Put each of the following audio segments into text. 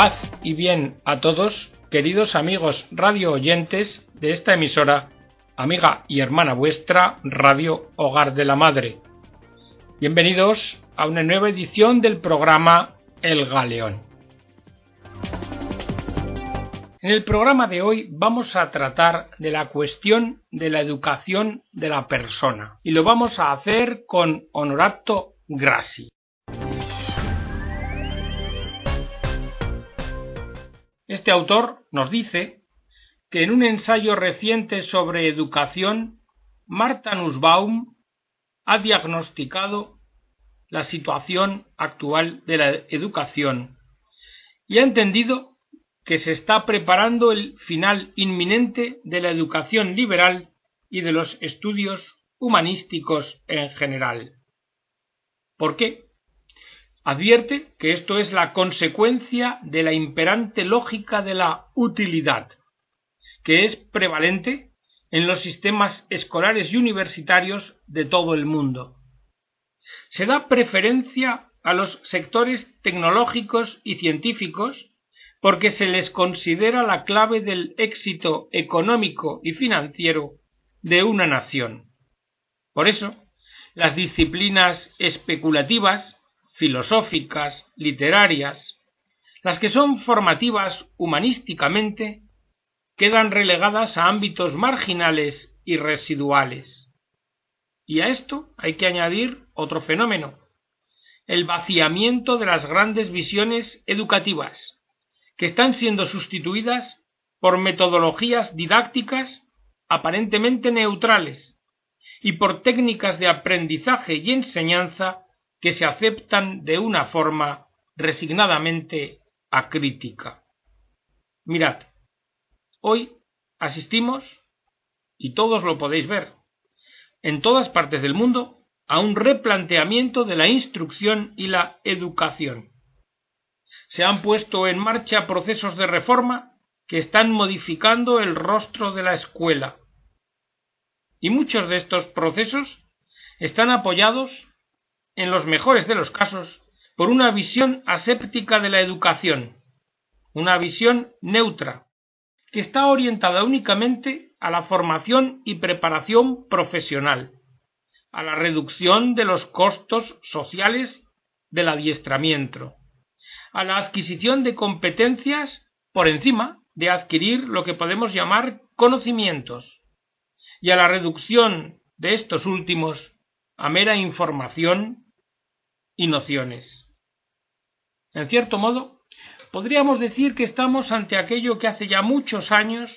Paz y bien a todos, queridos amigos radio oyentes de esta emisora, amiga y hermana vuestra, Radio Hogar de la Madre. Bienvenidos a una nueva edición del programa El Galeón. En el programa de hoy vamos a tratar de la cuestión de la educación de la persona y lo vamos a hacer con Honorato Grassi. Este autor nos dice que en un ensayo reciente sobre educación, Marta Nussbaum ha diagnosticado la situación actual de la educación y ha entendido que se está preparando el final inminente de la educación liberal y de los estudios humanísticos en general. ¿Por qué? Advierte que esto es la consecuencia de la imperante lógica de la utilidad, que es prevalente en los sistemas escolares y universitarios de todo el mundo. Se da preferencia a los sectores tecnológicos y científicos porque se les considera la clave del éxito económico y financiero de una nación. Por eso, las disciplinas especulativas filosóficas, literarias, las que son formativas humanísticamente, quedan relegadas a ámbitos marginales y residuales. Y a esto hay que añadir otro fenómeno, el vaciamiento de las grandes visiones educativas, que están siendo sustituidas por metodologías didácticas aparentemente neutrales y por técnicas de aprendizaje y enseñanza que se aceptan de una forma resignadamente acrítica. Mirad, hoy asistimos, y todos lo podéis ver, en todas partes del mundo, a un replanteamiento de la instrucción y la educación. Se han puesto en marcha procesos de reforma que están modificando el rostro de la escuela. Y muchos de estos procesos están apoyados en los mejores de los casos, por una visión aséptica de la educación, una visión neutra, que está orientada únicamente a la formación y preparación profesional, a la reducción de los costos sociales del adiestramiento, a la adquisición de competencias por encima de adquirir lo que podemos llamar conocimientos, y a la reducción de estos últimos a mera información y nociones. En cierto modo, podríamos decir que estamos ante aquello que hace ya muchos años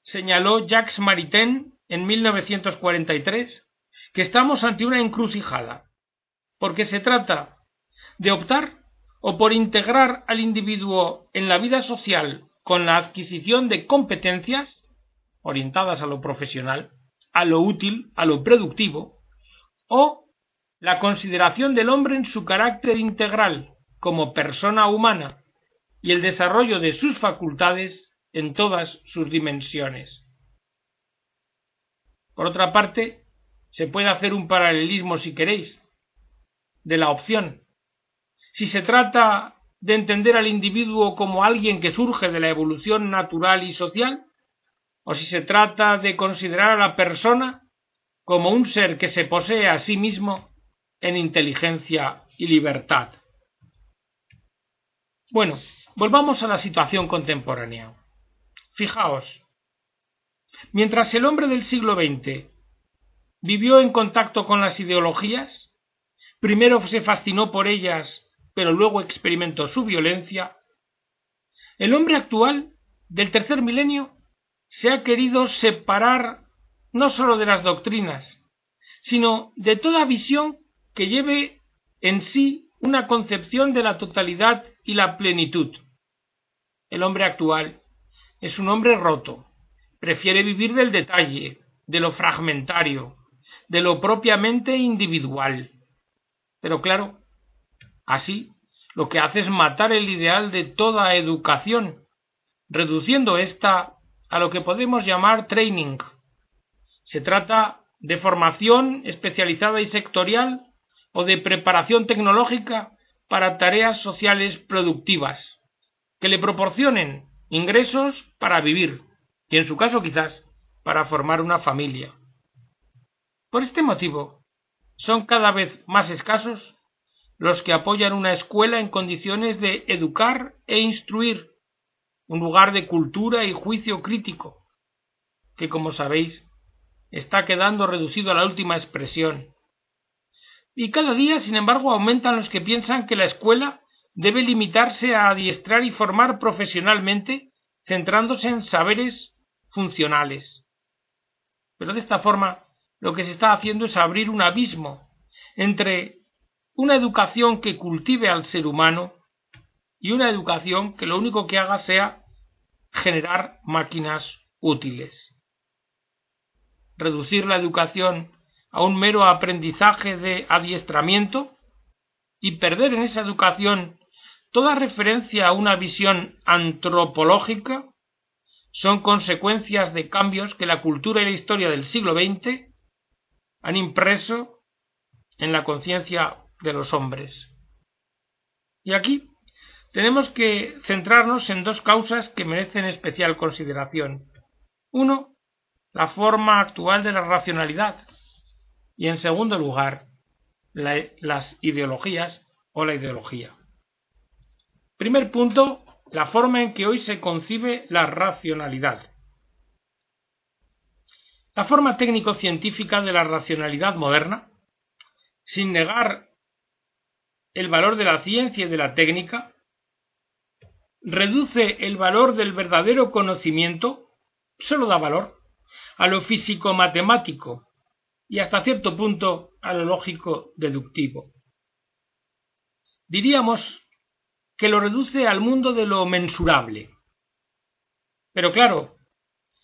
señaló Jacques Maritain en 1943, que estamos ante una encrucijada, porque se trata de optar o por integrar al individuo en la vida social con la adquisición de competencias orientadas a lo profesional, a lo útil, a lo productivo, o la consideración del hombre en su carácter integral como persona humana y el desarrollo de sus facultades en todas sus dimensiones. Por otra parte, se puede hacer un paralelismo, si queréis, de la opción. Si se trata de entender al individuo como alguien que surge de la evolución natural y social, o si se trata de considerar a la persona como un ser que se posee a sí mismo en inteligencia y libertad. Bueno, volvamos a la situación contemporánea. Fijaos, mientras el hombre del siglo XX vivió en contacto con las ideologías, primero se fascinó por ellas, pero luego experimentó su violencia, el hombre actual del tercer milenio se ha querido separar no sólo de las doctrinas, sino de toda visión que lleve en sí una concepción de la totalidad y la plenitud. El hombre actual es un hombre roto, prefiere vivir del detalle, de lo fragmentario, de lo propiamente individual. Pero claro, así lo que hace es matar el ideal de toda educación, reduciendo ésta a lo que podemos llamar training. Se trata de formación especializada y sectorial o de preparación tecnológica para tareas sociales productivas, que le proporcionen ingresos para vivir y en su caso quizás para formar una familia. Por este motivo, son cada vez más escasos los que apoyan una escuela en condiciones de educar e instruir, un lugar de cultura y juicio crítico, que como sabéis está quedando reducido a la última expresión. Y cada día, sin embargo, aumentan los que piensan que la escuela debe limitarse a adiestrar y formar profesionalmente, centrándose en saberes funcionales. Pero de esta forma lo que se está haciendo es abrir un abismo entre una educación que cultive al ser humano y una educación que lo único que haga sea generar máquinas útiles. Reducir la educación a un mero aprendizaje de adiestramiento y perder en esa educación toda referencia a una visión antropológica son consecuencias de cambios que la cultura y la historia del siglo XX han impreso en la conciencia de los hombres. Y aquí tenemos que centrarnos en dos causas que merecen especial consideración. Uno, la forma actual de la racionalidad y en segundo lugar, las ideologías o la ideología. Primer punto, la forma en que hoy se concibe la racionalidad. La forma técnico-científica de la racionalidad moderna, sin negar el valor de la ciencia y de la técnica, reduce el valor del verdadero conocimiento, solo da valor, a lo físico-matemático y hasta cierto punto a lo lógico-deductivo. Diríamos que lo reduce al mundo de lo mensurable. Pero claro,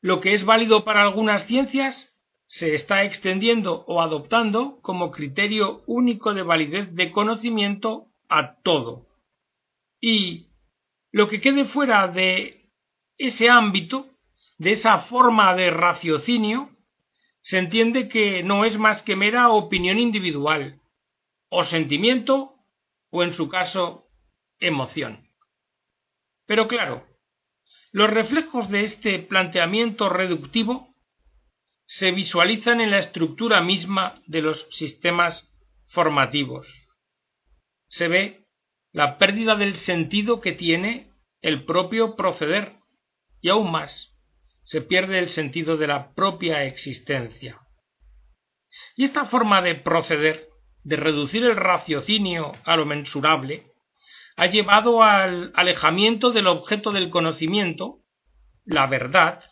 lo que es válido para algunas ciencias se está extendiendo o adoptando como criterio único de validez de conocimiento a todo. Y lo que quede fuera de ese ámbito, de esa forma de raciocinio, se entiende que no es más que mera opinión individual, o sentimiento, o en su caso, emoción. Pero claro, los reflejos de este planteamiento reductivo se visualizan en la estructura misma de los sistemas formativos. Se ve la pérdida del sentido que tiene el propio proceder y aún más se pierde el sentido de la propia existencia. Y esta forma de proceder, de reducir el raciocinio a lo mensurable, ha llevado al alejamiento del objeto del conocimiento, la verdad,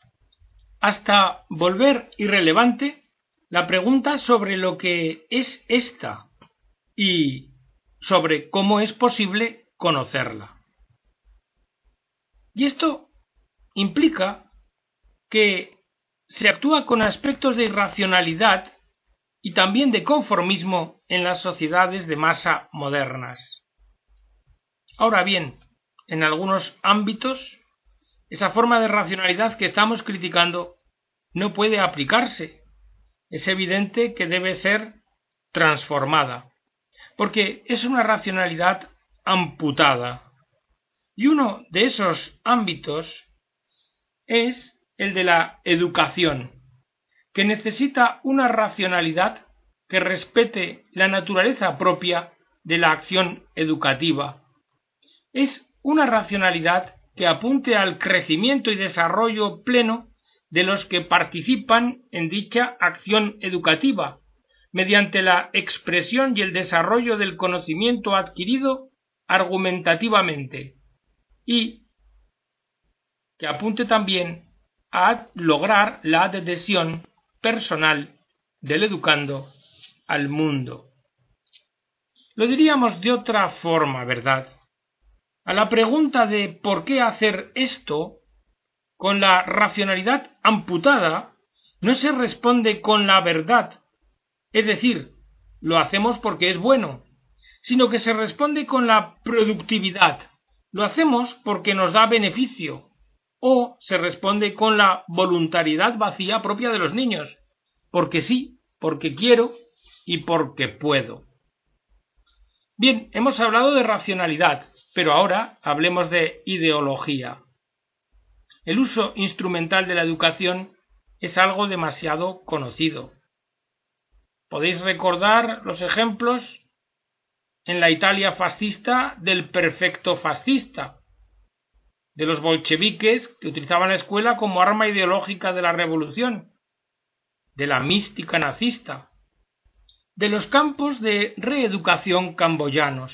hasta volver irrelevante la pregunta sobre lo que es ésta y sobre cómo es posible conocerla. Y esto implica que se actúa con aspectos de irracionalidad y también de conformismo en las sociedades de masa modernas. Ahora bien, en algunos ámbitos, esa forma de racionalidad que estamos criticando no puede aplicarse. Es evidente que debe ser transformada, porque es una racionalidad amputada. Y uno de esos ámbitos es el de la educación, que necesita una racionalidad que respete la naturaleza propia de la acción educativa. Es una racionalidad que apunte al crecimiento y desarrollo pleno de los que participan en dicha acción educativa, mediante la expresión y el desarrollo del conocimiento adquirido argumentativamente, y que apunte también a lograr la adhesión personal del educando al mundo. Lo diríamos de otra forma, ¿verdad? A la pregunta de ¿por qué hacer esto? con la racionalidad amputada, no se responde con la verdad, es decir, lo hacemos porque es bueno, sino que se responde con la productividad, lo hacemos porque nos da beneficio, o se responde con la voluntariedad vacía propia de los niños, porque sí, porque quiero y porque puedo. Bien, hemos hablado de racionalidad, Pero ahora hablemos de ideología. El uso instrumental de la educación es algo demasiado conocido. Podéis recordar los ejemplos en la Italia fascista del perfecto fascista, de los bolcheviques que utilizaban la escuela como arma ideológica de la revolución, de la mística nazista, de los campos de reeducación camboyanos.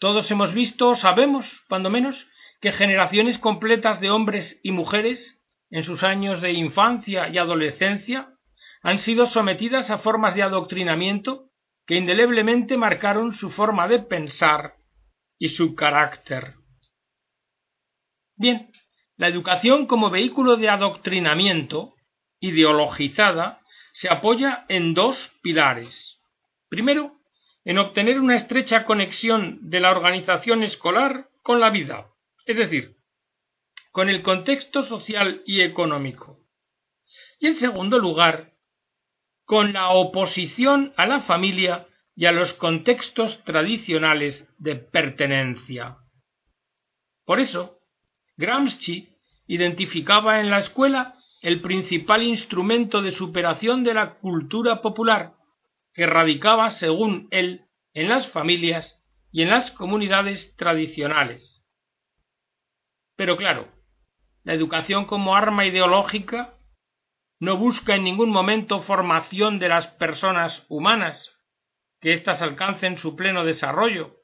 Todos hemos visto, sabemos, cuando menos, que generaciones completas de hombres y mujeres, en sus años de infancia y adolescencia, han sido sometidas a formas de adoctrinamiento que indeleblemente marcaron su forma de pensar y su carácter. Bien, la educación como vehículo de adoctrinamiento ideologizada se apoya en dos pilares. Primero, en obtener una estrecha conexión de la organización escolar con la vida, es decir, con el contexto social y económico. Y en segundo lugar, con la oposición a la familia y a los contextos tradicionales de pertenencia. Por eso, Gramsci identificaba en la escuela el principal instrumento de superación de la cultura popular, que radicaba, según él, en las familias y en las comunidades tradicionales. Pero claro, la educación como arma ideológica no busca en ningún momento formación de las personas humanas, que éstas alcancen su pleno desarrollo,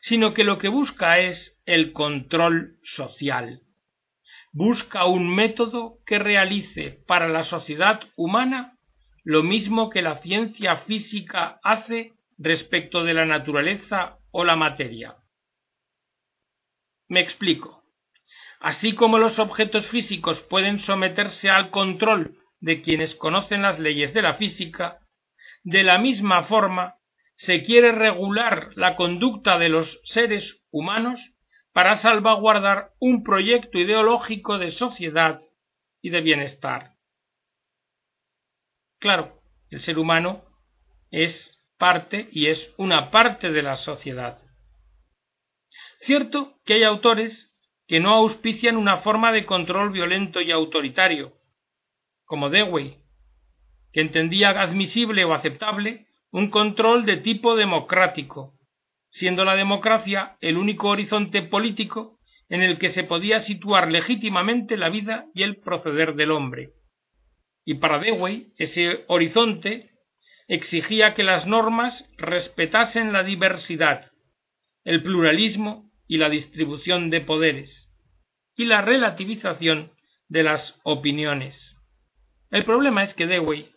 sino que lo que busca es el control social busca un método que realice para la sociedad humana lo mismo que la ciencia física hace respecto de la naturaleza o la materia. Me explico. Así como los objetos físicos pueden someterse al control de quienes conocen las leyes de la física, de la misma forma se quiere regular la conducta de los seres humanos para salvaguardar un proyecto ideológico de sociedad y de bienestar. Claro, el ser humano es parte y es una parte de la sociedad. Cierto que hay autores que no auspician una forma de control violento y autoritario, como Dewey, que entendía admisible o aceptable un control de tipo democrático, siendo la democracia el único horizonte político en el que se podía situar legítimamente la vida y el proceder del hombre. Y para Dewey ese horizonte exigía que las normas respetasen la diversidad, el pluralismo y la distribución de poderes, y la relativización de las opiniones. El problema es que Dewey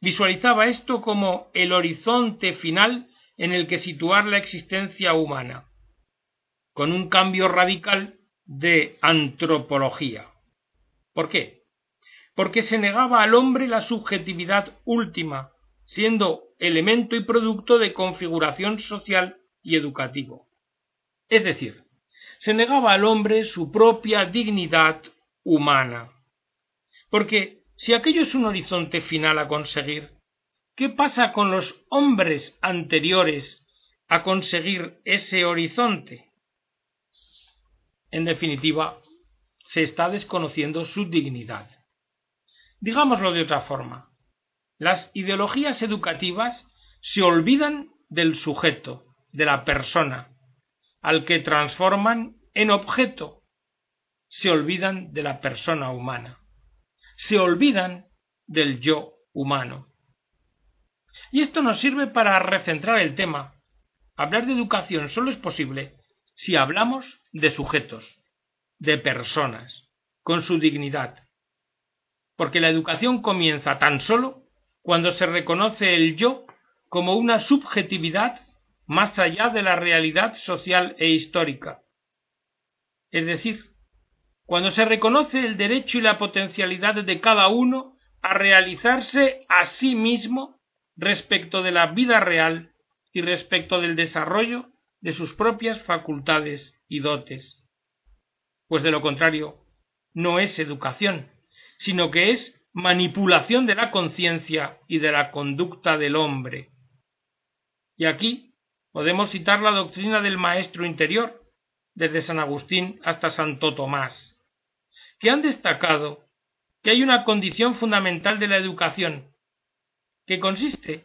visualizaba esto como el horizonte final en el que situar la existencia humana, con un cambio radical de antropología. ¿Por qué? Porque se negaba al hombre la subjetividad última, siendo elemento y producto de configuración social y educativo. Es decir, se negaba al hombre su propia dignidad humana. Porque si aquello es un horizonte final a conseguir, ¿Qué pasa con los hombres anteriores a conseguir ese horizonte? En definitiva, se está desconociendo su dignidad. Digámoslo de otra forma, las ideologías educativas se olvidan del sujeto, de la persona, al que transforman en objeto. Se olvidan de la persona humana. Se olvidan del yo humano. Y esto nos sirve para recentrar el tema. Hablar de educación solo es posible si hablamos de sujetos, de personas, con su dignidad. Porque la educación comienza tan solo cuando se reconoce el yo como una subjetividad más allá de la realidad social e histórica. Es decir, cuando se reconoce el derecho y la potencialidad de cada uno a realizarse a sí mismo respecto de la vida real y respecto del desarrollo de sus propias facultades y dotes. Pues de lo contrario, no es educación, sino que es manipulación de la conciencia y de la conducta del hombre. Y aquí podemos citar la doctrina del maestro interior, desde San Agustín hasta Santo Tomás, que han destacado que hay una condición fundamental de la educación, que consiste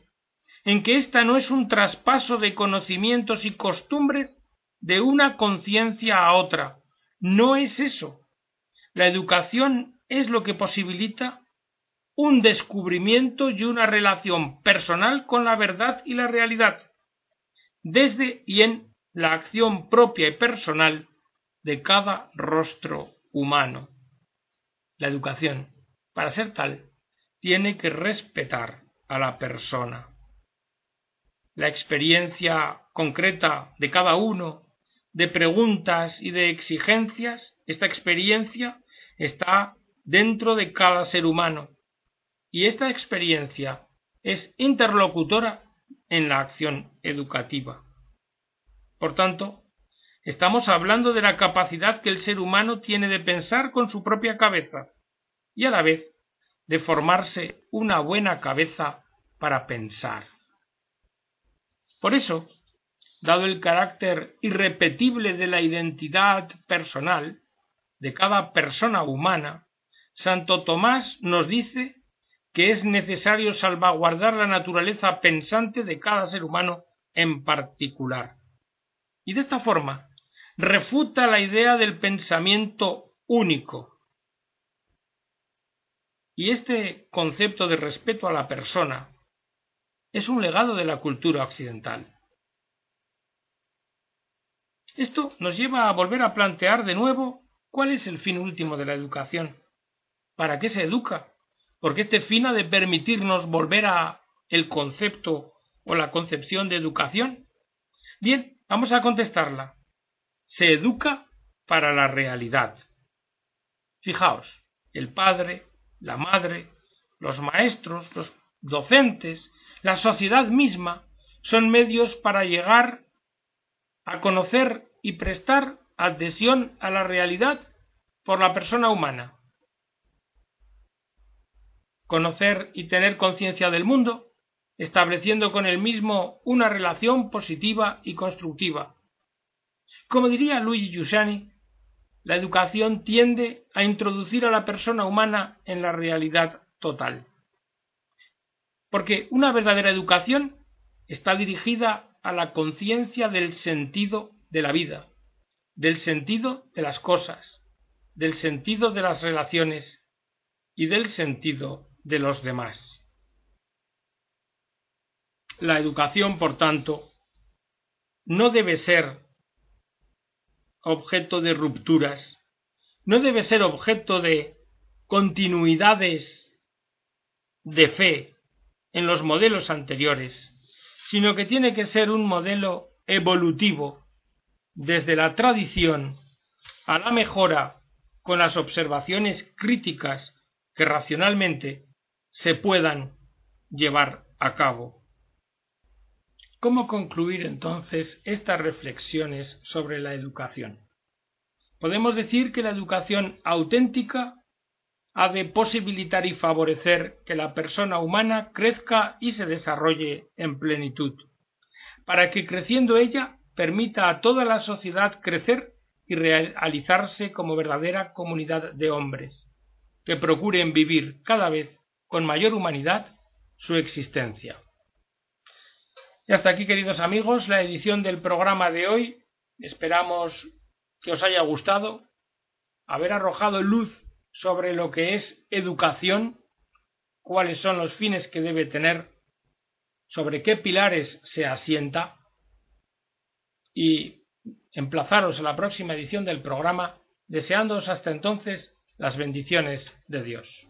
en que ésta no es un traspaso de conocimientos y costumbres de una conciencia a otra. No es eso. La educación es lo que posibilita un descubrimiento y una relación personal con la verdad y la realidad, desde y en la acción propia y personal de cada rostro humano. La educación, para ser tal, tiene que respetar a la persona. La experiencia concreta de cada uno, de preguntas y de exigencias, esta experiencia está dentro de cada ser humano y esta experiencia es interlocutora en la acción educativa. Por tanto, estamos hablando de la capacidad que el ser humano tiene de pensar con su propia cabeza y a la vez de formarse una buena cabeza para pensar. Por eso, dado el carácter irrepetible de la identidad personal de cada persona humana, Santo Tomás nos dice que es necesario salvaguardar la naturaleza pensante de cada ser humano en particular. Y de esta forma refuta la idea del pensamiento único, y este concepto de respeto a la persona es un legado de la cultura occidental. Esto nos lleva a volver a plantear de nuevo cuál es el fin último de la educación. ¿Para qué se educa? Porque este fin ha de permitirnos volver a el concepto o la concepción de educación. Bien, vamos a contestarla. Se educa para la realidad. Fijaos, el padre, la madre, los maestros, los docentes, la sociedad misma, son medios para llegar a conocer y prestar adhesión a la realidad por la persona humana. Conocer y tener conciencia del mundo, estableciendo con el mismo una relación positiva y constructiva. Como diría Luigi Giussani, la educación tiende a introducir a la persona humana en la realidad total. Porque una verdadera educación está dirigida a la conciencia del sentido de la vida, del sentido de las cosas, del sentido de las relaciones y del sentido de los demás. La educación, por tanto, no debe ser objeto de rupturas, no debe ser objeto de continuidades de fe en los modelos anteriores, sino que tiene que ser un modelo evolutivo desde la tradición a la mejora con las observaciones críticas que racionalmente se puedan llevar a cabo. ¿Cómo concluir entonces estas reflexiones sobre la educación? Podemos decir que la educación auténtica ha de posibilitar y favorecer que la persona humana crezca y se desarrolle en plenitud, para que creciendo ella permita a toda la sociedad crecer y realizarse como verdadera comunidad de hombres, que procuren vivir cada vez con mayor humanidad su existencia. Y hasta aquí, queridos amigos, la edición del programa de hoy. Esperamos que os haya gustado, haber arrojado luz sobre lo que es educación, cuáles son los fines que debe tener, sobre qué pilares se asienta y emplazaros a la próxima edición del programa, deseándoos hasta entonces las bendiciones de Dios.